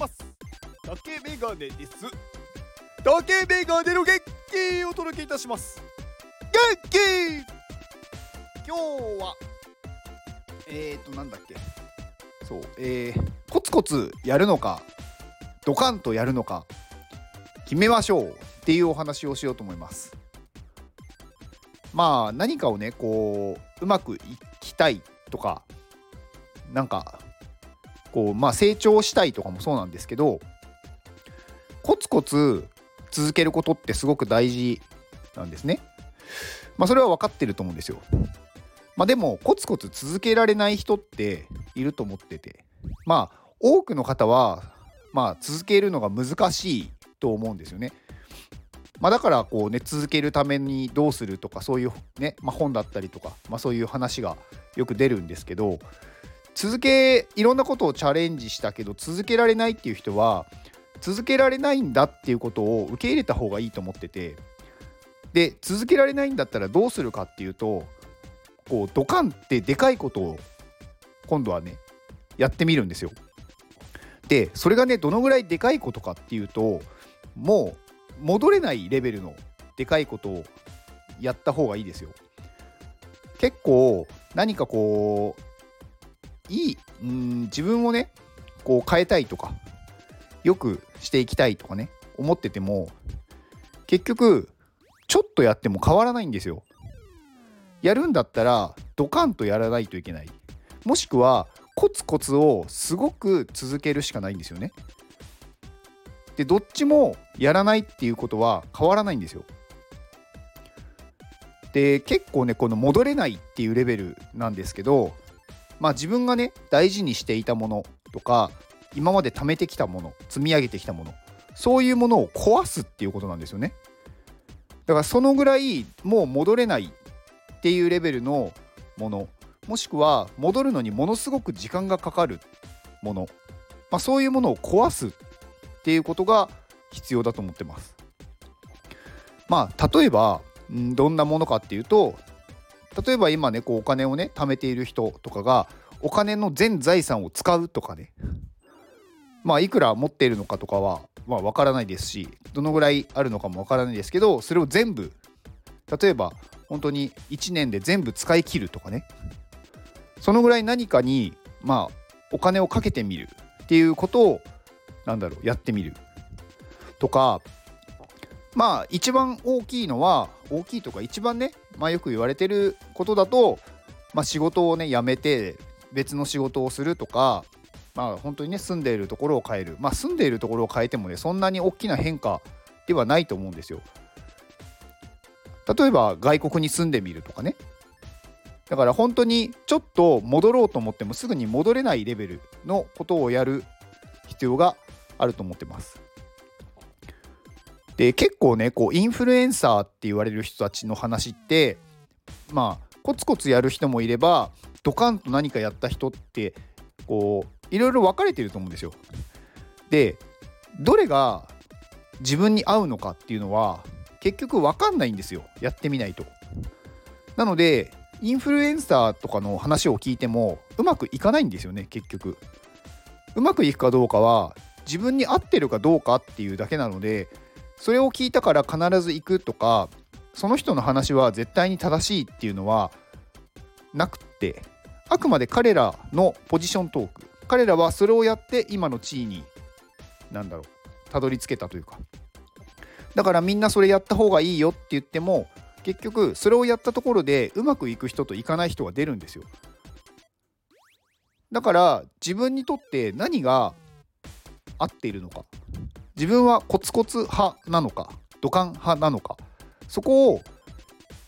ます。竹メガネです。竹メガネの元気をお届けいたします。元気！今日はえーとなんだっけ。そうえー、コツコツやるのかドカンとやるのか決めましょうっていうお話をしようと思います。まあ何かをねこううまくいきたいとかなんかこうまあ成長したいとかもそうなんですけどコツコツ続けることってすごく大事なんですね。まあそれは分かってると思うんですよ。まあでもコツコツ続けられない人っていると思っててまあ多くの方はまあ続けるのが難しいと思うんですよね。まあ、だからこうね続けるためにどうするとかそういうね、まあ、本だったりとか、まあ、そういう話がよく出るんですけど続けいろんなことをチャレンジしたけど続けられないっていう人は続けられないんだっていうことを受け入れた方がいいと思っててで続けられないんだったらどうするかっていうとこうドカンってでかいことを今度はねやってみるんですよ。でそれがねどのぐらいでかいことかっていうともう戻れないレベルのでかいことをやった方がいいですよ。結構何かこういいうん自分をねこう変えたいとかよくしていきたいとかね思ってても結局ちょっとやっても変わらないんですよ。やるんだったらドカンとやらないといけない。もしくはコツコツをすごく続けるしかないんですよね。でどっちもやらないっていうことは変わらないんですよ。で結構ねこの戻れないっていうレベルなんですけどまあ自分がね大事にしていたものとか今まで貯めてきたもの積み上げてきたものそういうものを壊すっていうことなんですよね。だからそのぐらいもう戻れないっていうレベルのものもしくは戻るのにものすごく時間がかかるもの、まあ、そういうものを壊すっていうことが必要だと思ってます。まあ例えばどんなものかっていうと例えば今ねこうお金をね貯めている人とかがお金の全財産を使うとかねまあいくら持っているのかとかはまあ分からないですしどのぐらいあるのかも分からないですけどそれを全部例えば本当に1年で全部使い切るとかねそのぐらい何かにまあお金をかけてみるっていうことをなんだろうやってみるとかまあ一番大きいのは大きいとか一番ね、まあ、よく言われてることだと、まあ、仕事をね辞めて別の仕事をするとかまあ本当にね住んでいるところを変えるまあ住んでいるところを変えてもねそんなに大きな変化ではないと思うんですよ。例えば外国に住んでみるとかねだから本当にちょっと戻ろうと思ってもすぐに戻れないレベルのことをやる必要があると思ってます。で結構ねこうインフルエンサーって言われる人たちの話ってまあコツコツやる人もいればドカンと何かやった人ってこういろいろ分かれてると思うんですよ。でどれが自分に合うのかっていうのは結局分かんないんですよやってみないと。なのでインフルエンサーとかの話を聞いてもうまくいかないんですよね結局。うまくいくかどうかは自分に合ってるかどうかっていうだけなのでそれを聞いたから必ず行くとかその人の話は絶対に正しいっていうのはなくってあくまで彼らのポジショントーク。彼らはそれをやって今の地位に何だろうたどり着けたというか。だからみんなそれやった方がいいよって言っても結局それをやったところでうまくいく人といかない人が出るんですよ。だから自分にとって何が合っているのか。自分はコツコツ派なのか土管派なのかそこを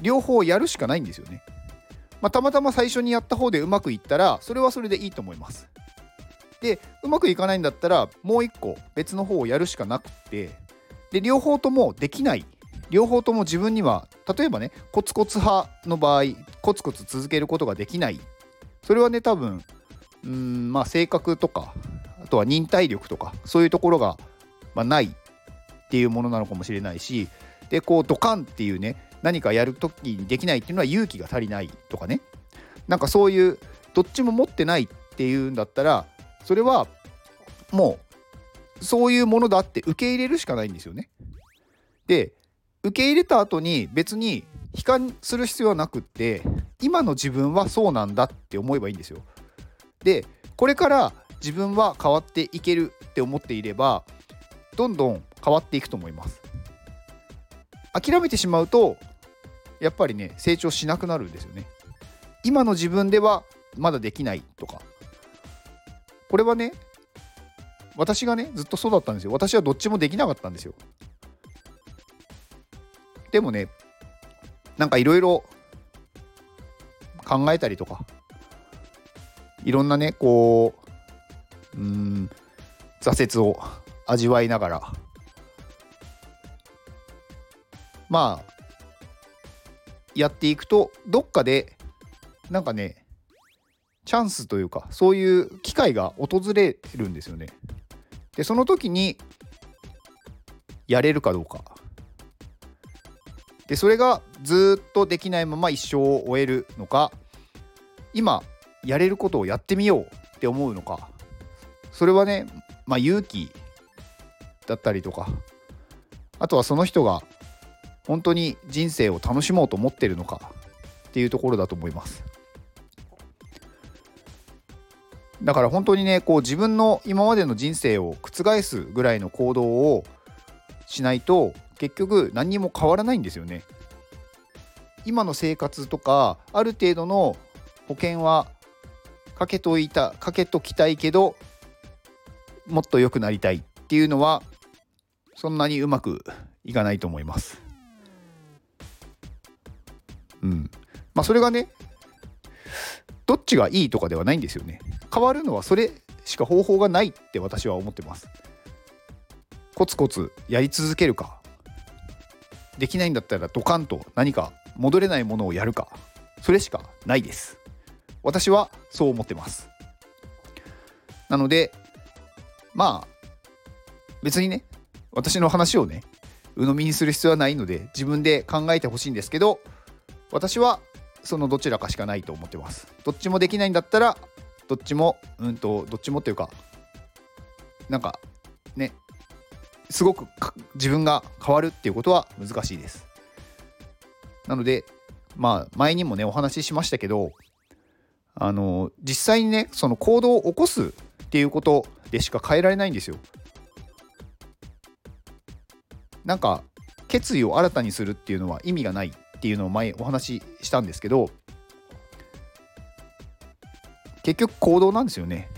両方やるしかないんですよね、まあ、たまたま最初にやった方でうまくいったらそれはそれでいいと思います。でうまくいかないんだったらもう一個別の方をやるしかなくてで両方ともできない。両方とも自分には例えばねコツコツ派の場合コツコツ続けることができない。それはね多分うんまあ性格とかあとは忍耐力とかそういうところが、まあ、ないっていうものなのかもしれないしでこうドカンっていうね何かやるときにできないっていうのは勇気が足りないとかねなんかそういうどっちも持ってないっていうんだったらそれはもうそういうものだって受け入れるしかないんですよね。で受け入れた後に別に悲観する必要はなくって今の自分はそうなんだって思えばいいんですよ。でこれから自分は変わっていけるって思っていればどんどん変わっていくと思います。諦めてしまうとやっぱりね成長しなくなるんですよね。今の自分ではまだできないとかこれはね私がねずっとそうだったんですよ私はどっちもできなかったんですよでもねなんかいろいろ考えたりとかいろんなねこううん挫折を味わいながらまあやっていくとどっかでなんかねチャンスというかそういう機会が訪れるんですよね。でその時にやれるかどうか。でそれがずっとできないまま一生を終えるのか今やれることをやってみようって思うのかそれはねまあ勇気だったりとかあとはその人が本当に人生を楽しもうと思ってるのかっていうところだと思います。だから本当にねこう自分の今までの人生を覆すぐらいの行動をしないと結局何にも変わらないんですよね。今の生活とかある程度の保険はかけといたかけときたいけどもっと良くなりたいっていうのはそんなにうまくいかないと思います。うん。まあそれがねどっちがいいとかではないんですよね。変わるのはそれしか方法がないって私は思ってますコツコツやり続けるかできないんだったらドカンと何か戻れないものをやるかそれしかないです私はそう思ってますなのでまあ別にね私の話をね鵜呑みにする必要はないので自分で考えてほしいんですけど私はそのどちらかしかないと思ってます。どっちもできないんだったらどっちもうんとどっちもっていうかなんかねすごく自分が変わるっていうことは難しいです。なのでまあ前にもねお話ししましたけどあの実際にねその行動を起こすっていうことでしか変えられないんですよ。なんか決意を新たにするっていうのは意味がないっていうのを前お話ししたんですけど結局行動なんですよね。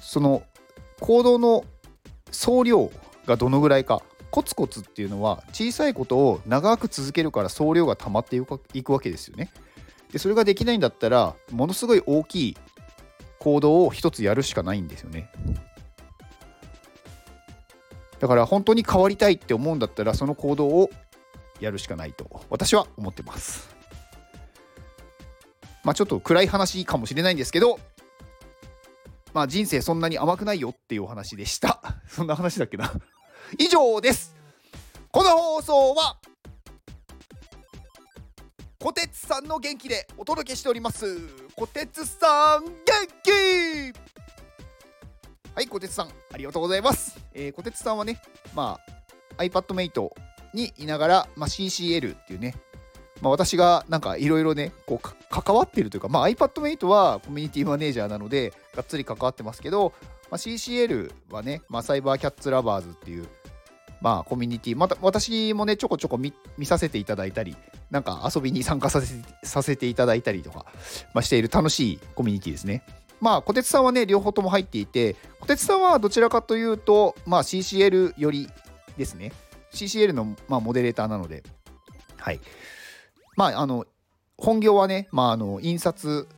その行動の総量がどのぐらいかコツコツっていうのは小さいことを長く続けるから総量が溜まっていくわけですよね。でそれができないんだったらものすごい大きい行動を一つやるしかないんですよね。だから本当に変わりたいって思うんだったらその行動をやるしかないと私は思ってます。まあ、ちょっと暗い話かもしれないんですけど、まあ、人生そんなに甘くないよっていうお話でした。そんな話だっけな。以上です。この放送は、こてつさんの元気でお届けしております。こてつさん、元気はい、こてつさん、ありがとうございます。えー、こてつさんはね、まあ、iPadMate にいながら、まあ、CCL っていうね、まあ、私がなんかいろいろねこう関わってるというか、まあ、iPadMate はコミュニティマネージャーなのでがっつり関わってますけど、まあ、CCL はね、まあ、サイバーキャッツラバーズっていうまあコミュニティまた私もねちょこちょこ見させていただいたりなんか遊びに参加させさせていただいたりとか、まあ、している楽しいコミュニティですね。まあ、小鉄さんはね、両方とも入っていて、小鉄さんはどちらかというと、まあ、CCL よりですね。CCL の、まあ、モデレーターなので、はい。まあ、あの、本業はね、まあ、あの、印刷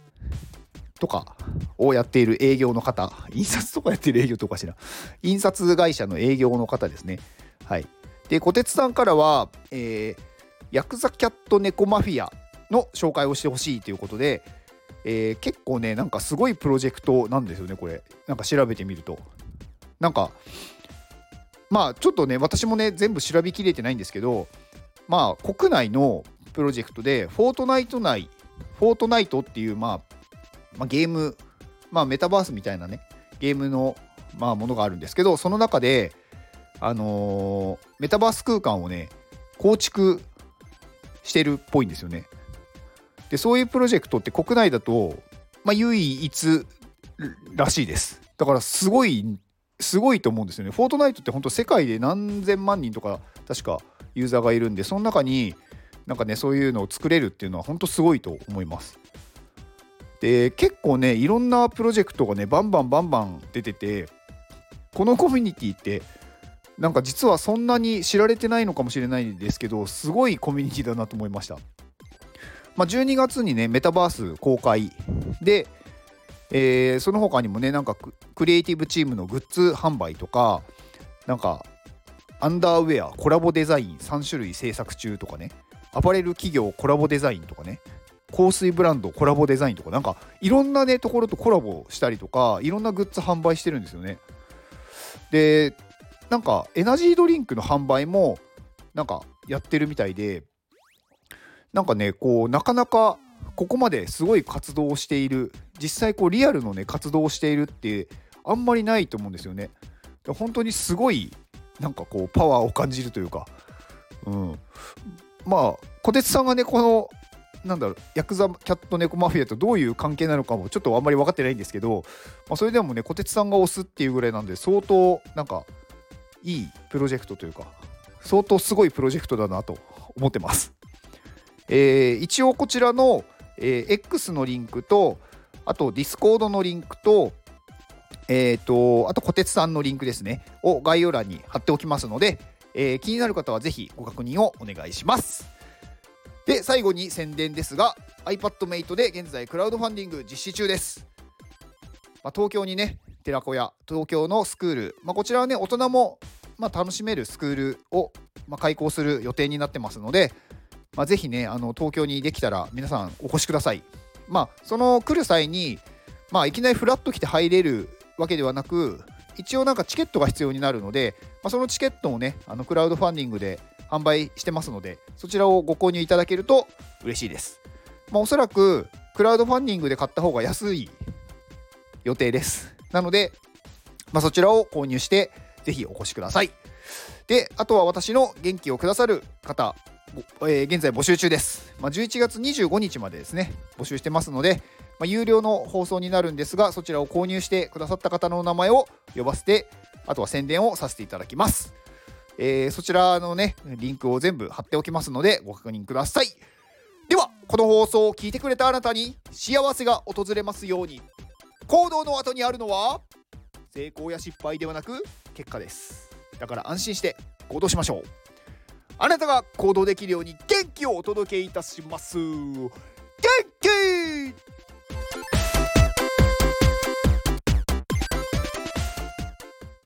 とかをやっている営業の方、印刷とかやっている営業とかしら、印刷会社の営業の方ですね。はい。で、小鉄さんからは、えー、ヤクザキャット猫マフィアの紹介をしてほしいということで、えー、結構ね、なんかすごいプロジェクトなんですよね、これ。なんか調べてみると。なんか、まあちょっとね、私もね、全部調べきれてないんですけど、まあ国内のプロジェクトで、フォートナイト内、フォートナイトっていう、まあ、まあ、ゲーム、まあ、メタバースみたいなね、ゲームのまあ、ものがあるんですけどその中で、あのー、メタバース空間をね構築してるっぽいんですよね。でそういうプロジェクトって国内だと、まあ、唯一らしいです。だからすごいすごいと思うんですよね。フォートナイトって本当世界で何千万人とか確かユーザーがいるんでその中になんかねそういうのを作れるっていうのは本当すごいと思います。で結構ねいろんなプロジェクトがねバンバンバンバン出ててこのコミュニティってなんか実はそんなに知られてないのかもしれないんですけどすごいコミュニティだなと思いました。まあ、12月にねメタバース公開。で、えー、その他にもねなんかクリエイティブチームのグッズ販売とかなんかアンダーウェアコラボデザイン3種類制作中とかねアパレル企業コラボデザインとかね香水ブランドコラボデザインとかなんかいろんなねところとコラボしたりとかいろんなグッズ販売してるんですよね。でなんかエナジードリンクの販売もなんかやってるみたいでなんかねこうなかなかここまですごい活動をしている実際こうリアルのね活動をしているってあんまりないと思うんですよね。本当にすごいなんかこうパワーを感じるというか。うん。まあ小鉄さんがねこのなんだろうヤクザキャットネコマフィアとどういう関係なのかもちょっとあんまり分かってないんですけど、まあ、それでもね小鉄さんが推すっていうぐらいなんで相当なんかいいプロジェクトというか相当すごいプロジェクトだなと思ってます。えー、一応こちらの、えー、X のリンクとあと Discord のリンクとえーと、あと、小鉄さんのリンクですね、を概要欄に貼っておきますので、えー、気になる方はぜひご確認をお願いします。で、最後に宣伝ですが、iPadMate で現在クラウドファンディング実施中です。まあ、東京にね、寺子屋、東京のスクール、まあ、こちらはね、大人も、まあ、楽しめるスクールを、ま開校する予定になってますので、まあ、ぜひね、あの東京にできたら皆さんお越しください。まあ、その来る際に、まあ、いきなりフラッと来て入れるわけではなく、一応なんかチケットが必要になるので、まあ、そのチケットをね、あのクラウドファンディングで販売してますので、そちらをご購入いただけると嬉しいです。まあ、おそらく、クラウドファンディングで買った方が安い予定です。なので、まあ、そちらを購入して、ぜひお越しください。で、あとは私の元気をくださる方、えー、現在募集中です。まあ、11月25日までですね、募集してますので、まあ、有料の放送になるんですが、そちらを購入してくださった方のお名前を呼ばせて、あとは宣伝をさせていただきます。えー、そちらのね、リンクを全部貼っておきますので、ご確認ください。では、この放送を聞いてくれたあなたに幸せが訪れますように。行動の後にあるのは、成功や失敗ではなく、結果です。だから安心して行動しましょう。あなたが行動できるように元気をお届けいたします。